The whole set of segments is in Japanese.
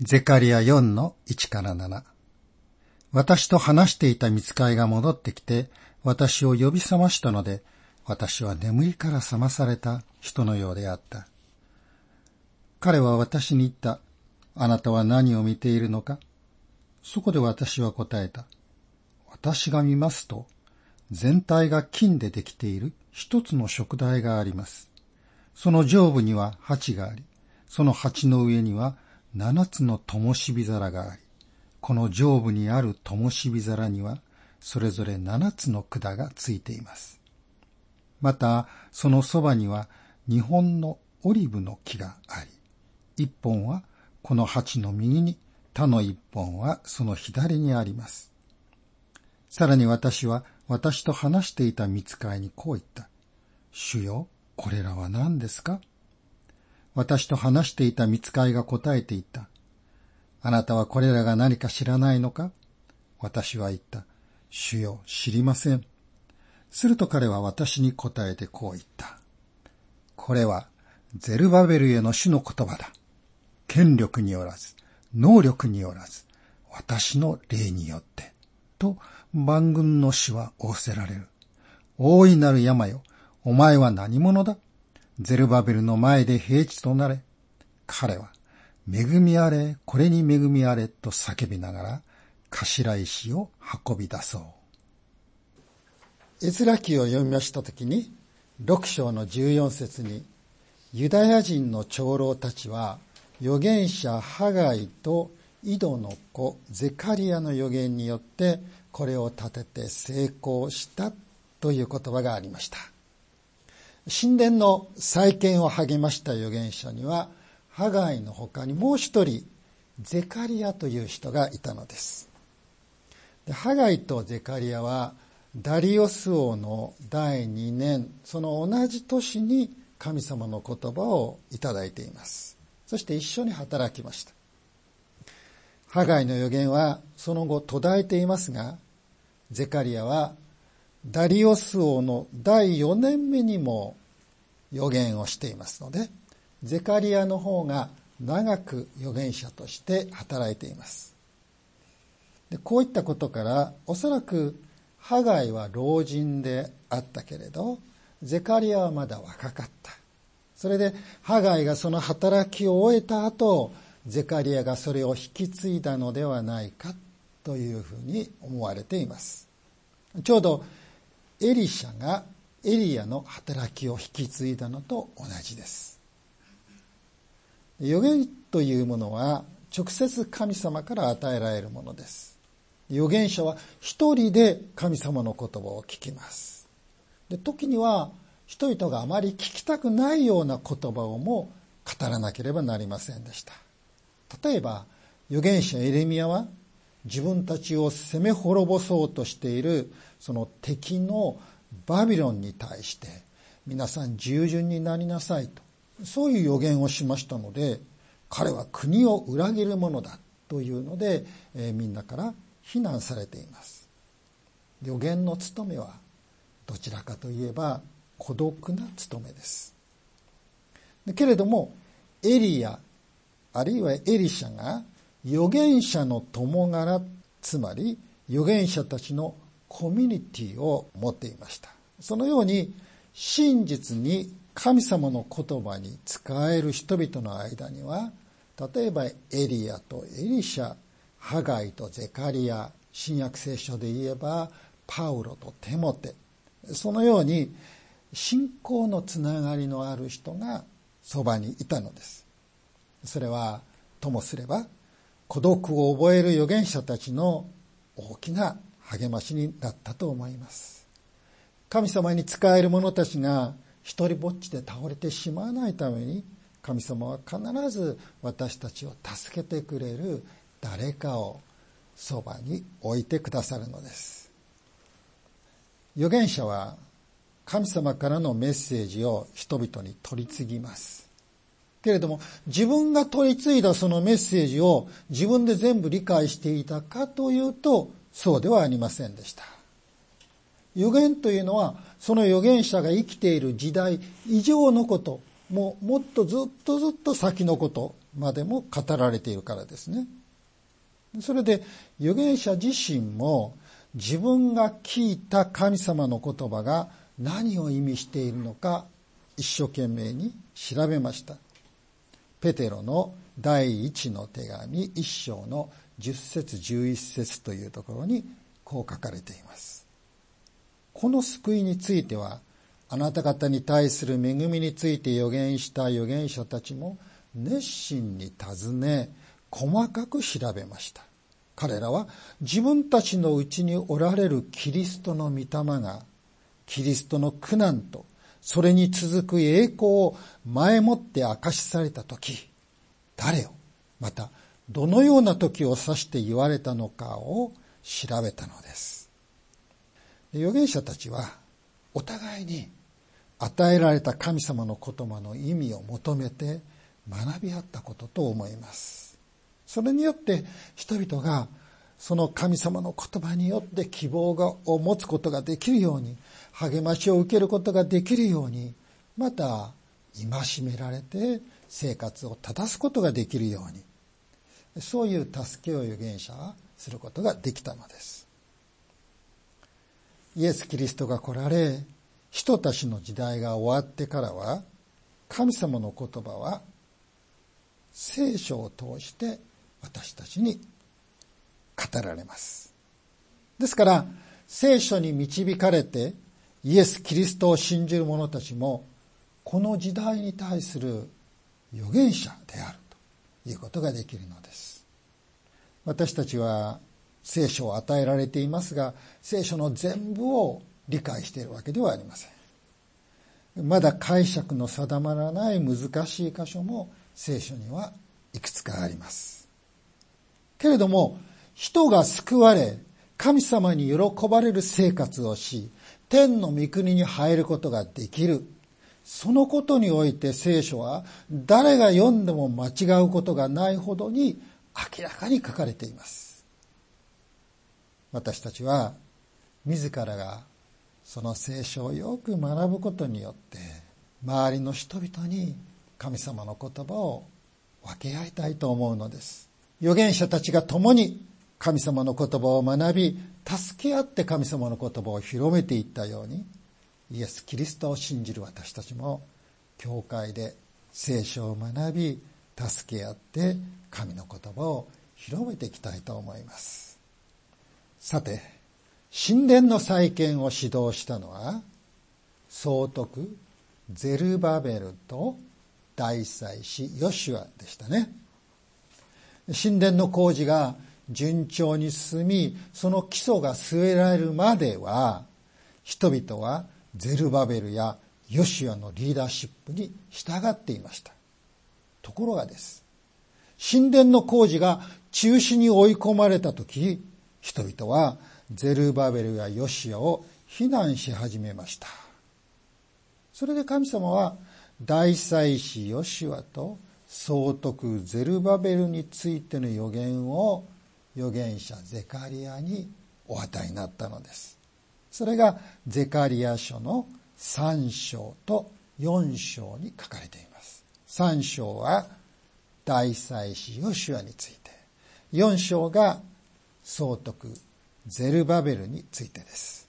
ゼカリア4の1から7。私と話していた見つかいが戻ってきて、私を呼び覚ましたので、私は眠りから覚まされた人のようであった。彼は私に言った。あなたは何を見ているのか？そこで私は答えた。私が見ますと、全体が金でできている一つの食台があります。その上部には鉢があり、その鉢の上には七つの灯火皿があり、この上部にある灯火皿には、それぞれ七つの管がついています。また、そのそばには日本のオリブの木があり、一本はこの鉢の右に、他の一本はその左にあります。さらに私は私と話していた見つかいにこう言った。主よ、これらは何ですか？私と話していた見つかいが答えていた。あなたはこれらが何か知らないのか？私は言った。主よ、知りません。すると彼は私に答えてこう言った。これはゼルバベルへの主の言葉だ。権力によらず、能力によらず、私の霊によって、と万軍の死は仰せられる。大いなる山よ、お前は何者だ？ゼルバベルの前で平地となれ。彼は、恵みあれ、これに恵みあれと叫びながら、頭石を運び出そう。絵面記を読みましたときに、六章の十四節に、ユダヤ人の長老たちは、預言者ハガイと井戸の子ゼカリアの預言によってこれを立てて成功したという言葉がありました。神殿の再建を励ました預言者には、ハガイの他にもう一人、ゼカリアという人がいたのです。でハガイとゼカリアは、ダリオス王の第2年、その同じ年に神様の言葉をいただいています。そして一緒に働きました。ハガイの予言はその後途絶えていますが、ゼカリアはダリオス王の第4年目にも予言をしていますので、ゼカリアの方が長く預言者として働いています。でこういったことから、おそらくハガイは老人であったけれど、ゼカリアはまだ若かった。それで、ハガイがその働きを終えた後、ゼカリアがそれを引き継いだのではないかというふうに思われています。ちょうどエリシャがエリアの働きを引き継いだのと同じです。予言というものは直接神様から与えられるものです。預言者は一人で神様の言葉を聞きます。で時には人々があまり聞きたくないような言葉をも語らなければなりませんでした。例えば、預言者エレミアは自分たちを攻め滅ぼそうとしているその敵のバビロンに対して皆さん従順になりなさいと。そういう予言をしましたので彼は国を裏切るものだというので、えー、みんなから非難されています。予言の務めはどちらかといえば孤独な務めです。けれどもエリアあるいはエリシャが預言者の友柄つまり預言者たちのコミュニティを持っていました。そのように真実に神様の言葉に使える人々の間には例えばエリアとエリシャハガイとゼカリア新約聖書で言えばパウロとテモテ。そのように信仰のつながりのある人がそばにいたのです。それはともすれば孤独を覚える預言者たちの大きな励ましになったと思います。神様に仕える者たちが一人ぼっちで倒れてしまわないために神様は必ず私たちを助けてくれる誰かをそばに置いてくださるのです。預言者は神様からのメッセージを人々に取り次ぎます。けれども、自分が取り継いだそのメッセージを自分で全部理解していたかというと、そうではありませんでした。予言というのは、その預言者が生きている時代以上のこと、もうもっとずっとずっと先のことまでも語られているからですね。それで預言者自身も自分が聞いた神様の言葉が何を意味しているのか一生懸命に調べました。ペテロの第一の手紙一章の10節11節というところにこう書かれています。この救いについてはあなた方に対する恵みについて予言した預言者たちも熱心に尋ね細かく調べました。彼らは自分たちのうちにおられるキリストの御霊がキリストの苦難とそれに続く栄光を前もって明かしされた時誰をまたどのような時を指して言われたのかを調べたのです。預言者たちはお互いに与えられた神様の言葉の意味を求めて学び合ったことと思います。それによって人々がその神様の言葉によって希望を持つことができるように、励ましを受けることができるように、また戒められて生活を正すことができるように、そういう助けを預言者はすることができたのです。イエス・キリストが来られ、人たちの時代が終わってからは、神様の言葉は聖書を通して私たちに語られます。ですから、聖書に導かれてイエス・キリストを信じる者たちも、この時代に対する預言者であるいうことができるのです。私たちは聖書を与えられていますが、聖書の全部を理解しているわけではありません。まだ解釈の定まらない難しい箇所も聖書にはいくつかあります。けれども、人が救われ、神様に喜ばれる生活をし、天の御国に入ることができる。そのことにおいて聖書は誰が読んでも間違うことがないほどに明らかに書かれています。私たちは自らがその聖書をよく学ぶことによって周りの人々に神様の言葉を分け合いたいと思うのです。預言者たちが共に神様の言葉を学び、助け合って神様の言葉を広めていったように、イエス・キリストを信じる私たちも、教会で聖書を学び、助け合って神の言葉を広めていきたいと思います。さて、神殿の再建を指導したのは、総督ゼルバベルと大祭司ヨシュアでしたね。神殿の工事が順調に進み、その基礎が据えられるまでは、人々はゼルバベルやヨシアのリーダーシップに従っていました。ところがです。神殿の工事が中止に追い込まれた時、人々はゼルバベルやヨシアを非難し始めました。それで神様は大祭司ヨシアと総督ゼルバベルについての予言を預言者ゼカリアにお与えになったのです。それがゼカリア書の3章と4章に書かれています。3章は大祭司ヨシュアについて、4章が総督ゼルバベルについてです。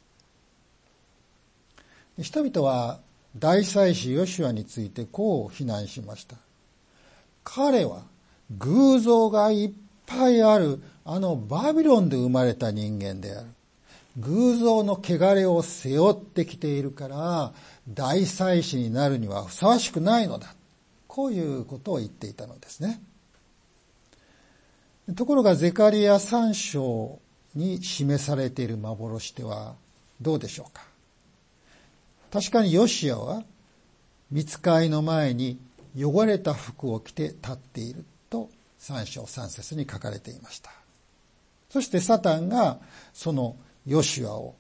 人々は大祭司ヨシュアについてこう非難しました。彼は偶像がいっぱいあるあのバビロンで生まれた人間である。偶像の汚れを背負ってきているから大祭司になるにはふさわしくないのだ。こういうことを言っていたのですね。ところがゼカリア3章に示されている幻ではどうでしょうか確かにヨシアは見つかいの前に汚れた服を着て立っていると3章3節に書かれていました。そしてサタンがそのヨシュアを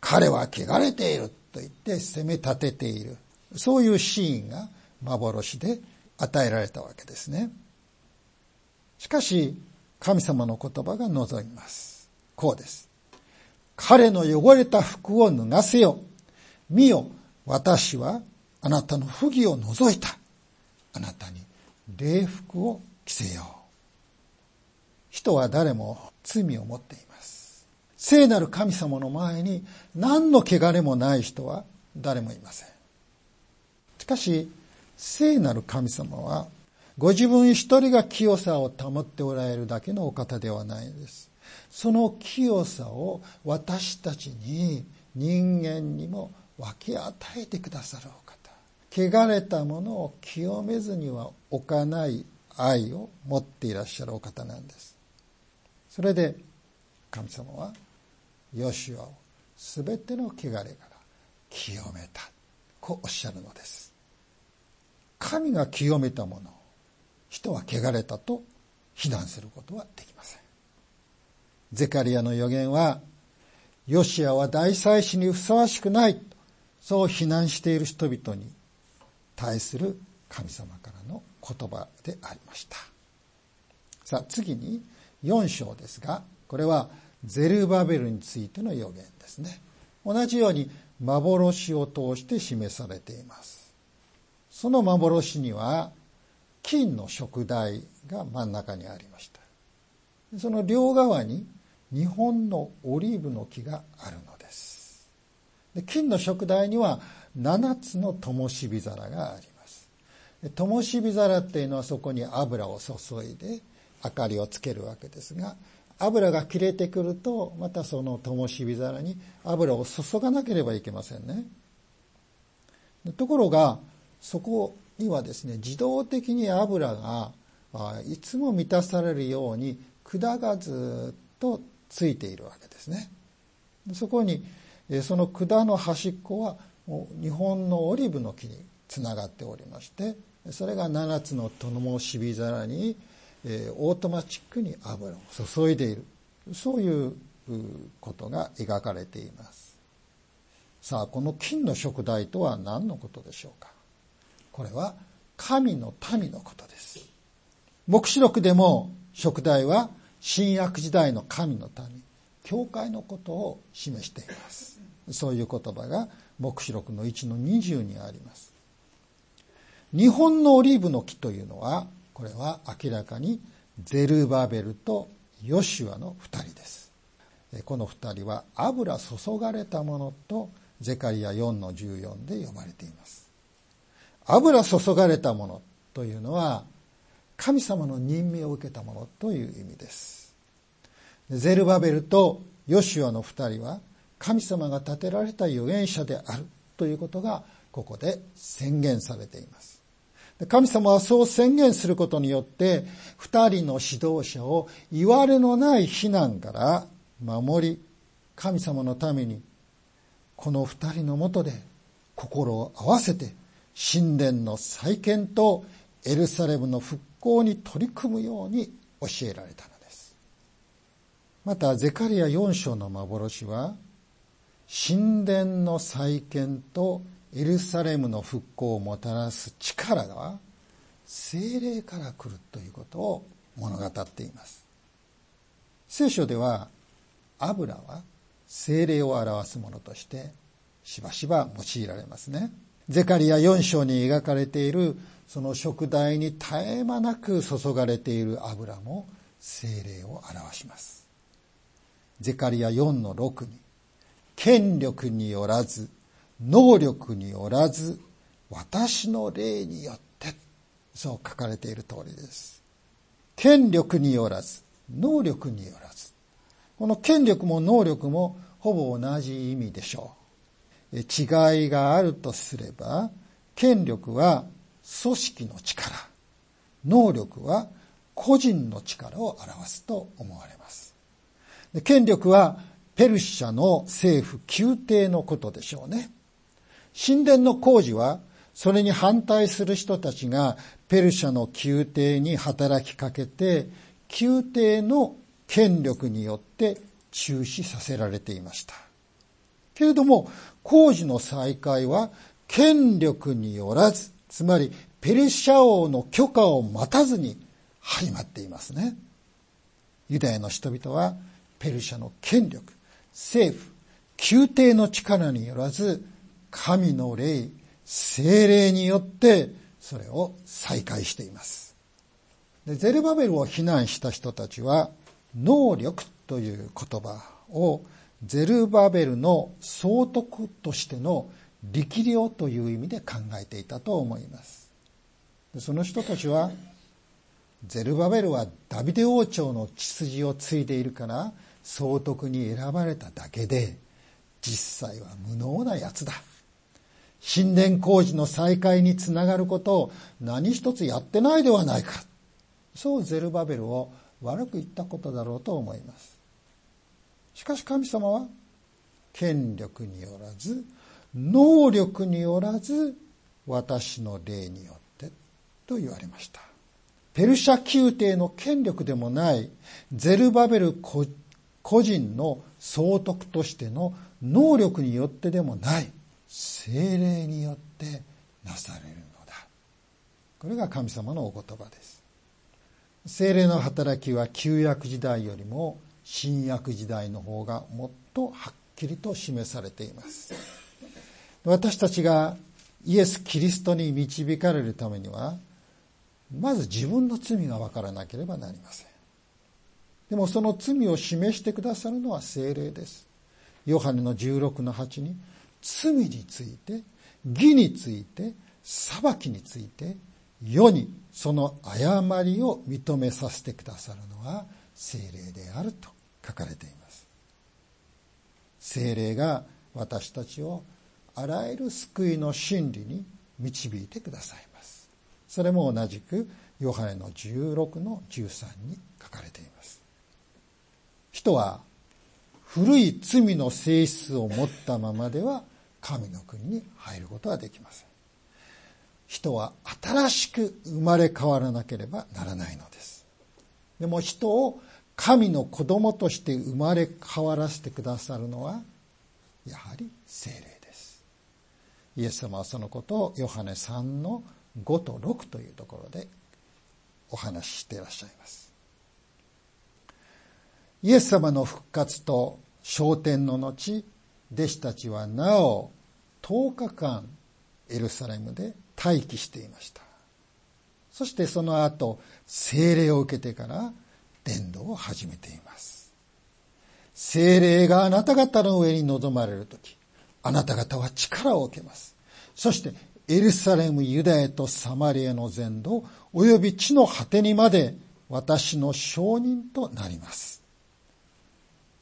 彼は汚れていると言って責め立てている。そういうシーンが幻で与えられたわけですね。しかし、神様の言葉が望みます。こうです。彼の汚れた服を脱がせよ。見よ、私はあなたの不義を除いた。あなたに礼服を着せよう。人は誰も罪を持っています。聖なる神様の前に何の汚れもない人は誰もいません。しかし、聖なる神様はご自分一人が清さを保っておられるだけのお方ではないんです。その清さを私たちに人間にも分け与えてくださるお方。汚れたものを清めずには置かない愛を持っていらっしゃるお方なんです。それで神様はヨシュアを全ての汚れから清めた。こうおっしゃるのです。神が清めたものを人は汚れたと非難することはできません。ゼカリアの予言は、ヨシアは大祭司にふさわしくない、そう非難している人々に対する神様からの言葉でありました。さあ次に4章ですが、これはゼルバベルについての予言ですね。同じように幻を通して示されています。その幻には金の食台が真ん中にありました。その両側に日本のオリーブの木があるのです。で金の食台には7つの灯火皿があります。灯火皿っていうのはそこに油を注いで明かりをつけるわけですが、油が切れてくると、またその灯火皿に油を注がなければいけませんね。ところが、そこにはですね、自動的に油がいつも満たされるように管がずっとついているわけですね。そこに、その管の端っこは日本のオリーブの木につながっておりましてそれが7つのともしび皿に、えー、オートマチックに油を注いでいる。そういうことが描かれています。さあこの金の燭台とは何のことでしょうか？これは神の民のことです。黙示録でも燭台は新約時代の神の民教会のことを示しています。そういう言葉が黙示録の1の20にあります。日本のオリーブの木というのは、これは明らかにゼルバベルとヨシュアの二人です。この二人は油注がれたものとゼカリア4の14で呼ばれています。油注がれたものというのは神様の任命を受けたものという意味です。ゼルバベルとヨシュアの二人は神様が立てられた預言者であるということがここで宣言されています。神様はそう宣言することによって二人の指導者をいわれのない非難から守り神様のためにこの二人のもとで心を合わせて神殿の再建とエルサレムの復興に取り組むように教えられたのです。またゼカリア4章の幻は神殿の再建とエルサレムの復興をもたらす力が精霊から来るということを物語っています。聖書では油は精霊を表すものとしてしばしば用いられますね。ゼカリア4章に描かれているその食台に絶え間なく注がれている油も精霊を表します。ゼカリア4の6に権力によらず、能力によらず、私の霊によって、そう書かれている通りです。権力によらず、能力によらず。この権力も能力もほぼ同じ意味でしょう。違いがあるとすれば、権力は組織の力、能力は個人の力を表すと思われます。権力はペルシャの政府宮廷のことでしょうね。神殿の工事は、それに反対する人たちがペルシャの宮廷に働きかけて、宮廷の権力によって中止させられていました。けれども、工事の再開は権力によらず、つまりペルシャ王の許可を待たずに始まっていますね。ユダヤの人々はペルシャの権力、政府、宮廷の力によらず、神の霊、精霊によって、それを再開しています。でゼルバベルを非難した人たちは、能力という言葉をゼルバベルの総督としての力量という意味で考えていたと思います。でその人たちは、ゼルバベルはダビデ王朝の血筋を継いでいるから総督に選ばれただけで、実際は無能なやつだ。神殿工事の再開につながることを何一つやってないではないか。そうゼルバベルを悪く言ったことだろうと思います。しかし神様は権力によらず、能力によらず、私の霊によってと言われました。ペルシャ宮廷の権力でもないゼルバベル個人の総督としての能力によってでもない精霊によってなされるのだ。これが神様のお言葉です。精霊の働きは旧約時代よりも新約時代の方がもっとはっきりと示されています。私たちがイエス・キリストに導かれるためには、まず自分の罪が分からなければなりません。でもその罪を示してくださるのは精霊です。ヨハネの16の8に、罪について、義について、裁きについて、世にその誤りを認めさせてくださるのは精霊であると書かれています。精霊が私たちをあらゆる救いの真理に導いてくださいます。それも同じくヨハネの16の13に書かれています。人は古い罪の性質を持ったままでは神の国に入ることはできません。人は新しく生まれ変わらなければならないのです。でも人を神の子供として生まれ変わらせてくださるのは、やはり精霊です。イエス様はそのことをヨハネ3の5と6というところでお話ししていらっしゃいます。イエス様の復活と昇天の後、弟子たちはなお10日間エルサレムで待機していました。そしてその後、精霊を受けてから伝道を始めています。精霊があなた方の上に臨まれるとき、あなた方は力を受けます。そしてエルサレム、ユダヤとサマリアの全土、及び地の果てにまで私の証人となります。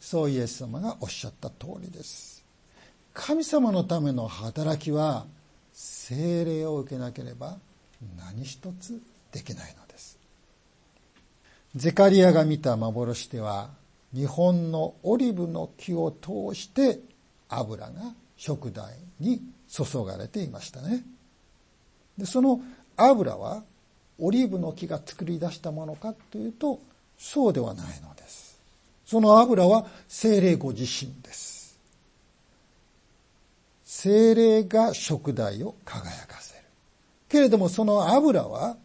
そうイエス様がおっしゃった通りです。神様のための働きは精霊を受けなければ何一つできないのです。ゼカリアが見た幻では日本のオリブの木を通して油が食台に注がれていましたね。でその油はオリーブの木が作り出したものかというとそうではないのです。その油は精霊ご自身です。精霊が食材を輝かせる。けれどもその油は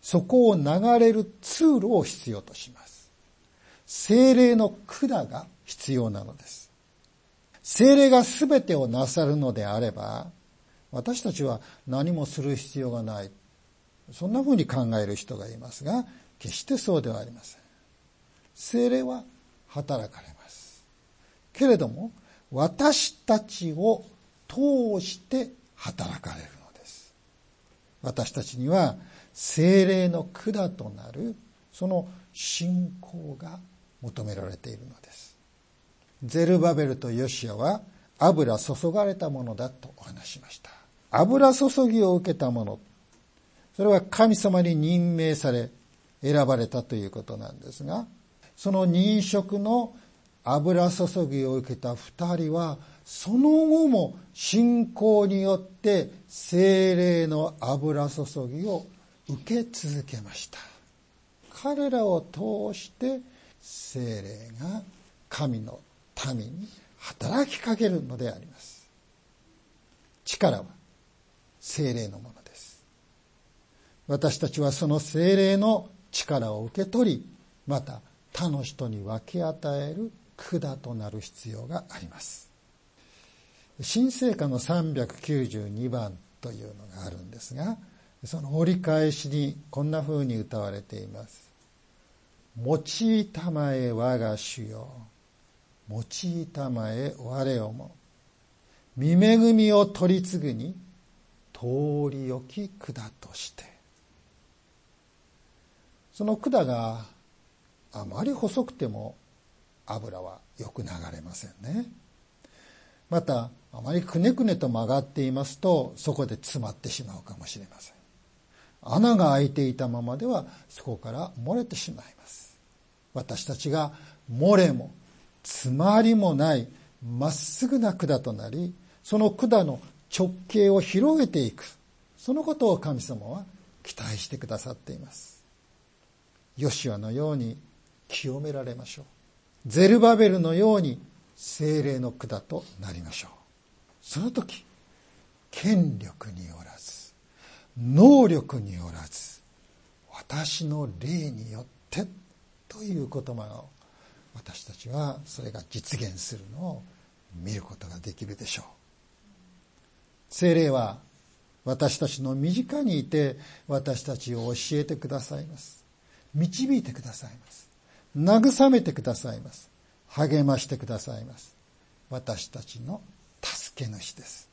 そこを流れる通路を必要とします。精霊の管が必要なのです。精霊が全てをなさるのであれば、私たちは何もする必要がない。そんな風に考える人がいますが、決してそうではありません。精霊は働かれます。けれども、私たちを通して働かれるのです。私たちには精霊の管となるその信仰が求められているのです。ゼルバベルとヨシアは油注がれたものだとお話しました。油注ぎを受けたもの。それは神様に任命され選ばれたということなんですが、その任職の油注ぎを受けた二人は、その後も信仰によって精霊の油注ぎを受け続けました。彼らを通して精霊が神の民に働きかけるのであります。力は精霊のものです。私たちはその精霊の力を受け取り、また他の人に分け与える管となる必要があります。新聖歌の392番というのがあるんですが、その折り返しにこんな風に歌われています。用いたまえ我が主よ。用いたまえ我をも。見恵みを取り次ぐに、通り置き管として。その管があまり細くても油はよく流れませんね。また、あまりくねくねと曲がっていますと、そこで詰まってしまうかもしれません。穴が開いていたままでは、そこから漏れてしまいます。私たちが漏れも、詰まりもない、まっすぐな管となり、その管の直径を広げていく。そのことを神様は期待してくださっています。ヨシアのように清められましょう。ゼルバベルのように精霊の管となりましょう。その時、権力によらず、能力によらず、私の霊によってという言葉を私たちはそれが実現するのを見ることができるでしょう。精霊は私たちの身近にいて私たちを教えてくださいます。導いてくださいます。慰めてくださいます。励ましてくださいます。私たちの助け主です。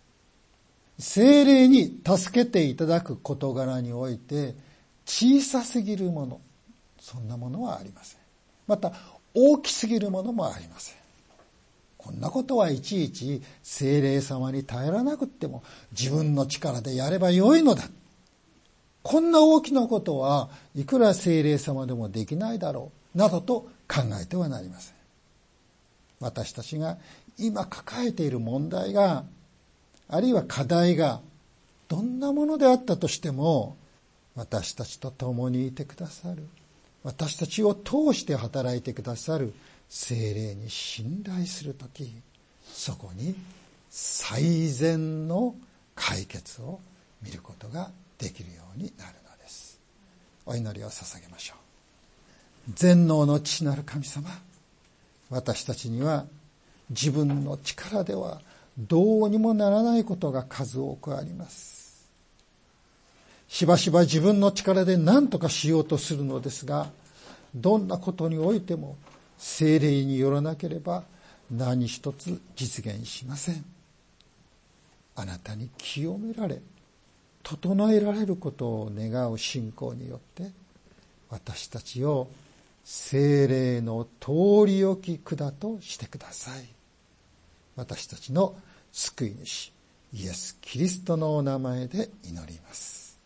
精霊に助けていただく事柄において小さすぎるもの、そんなものはありません。また大きすぎるものもありません。こんなことはいちいち精霊様に頼らなくっても自分の力でやればよいのだ。こんな大きなことはいくら精霊様でもできないだろう、などと考えてはなりません。私たちが今抱えている問題が、あるいは課題が、どんなものであったとしても、私たちと共にいてくださる。私たちを通して働いてくださる精霊に信頼するとき、そこに最善の解決を見ることができるようになるのです。お祈りを捧げましょう。全能の父なる神様、私たちには自分の力ではどうにもならないことが数多くあります。しばしば自分の力で何とかしようとするのですが、どんなことにおいても精霊によらなければ何一つ実現しません。あなたに清められ、整えられることを願う信仰によって私たちを精霊の通り置き管としてください。私たちの救い主、イエス・キリストのお名前で祈ります。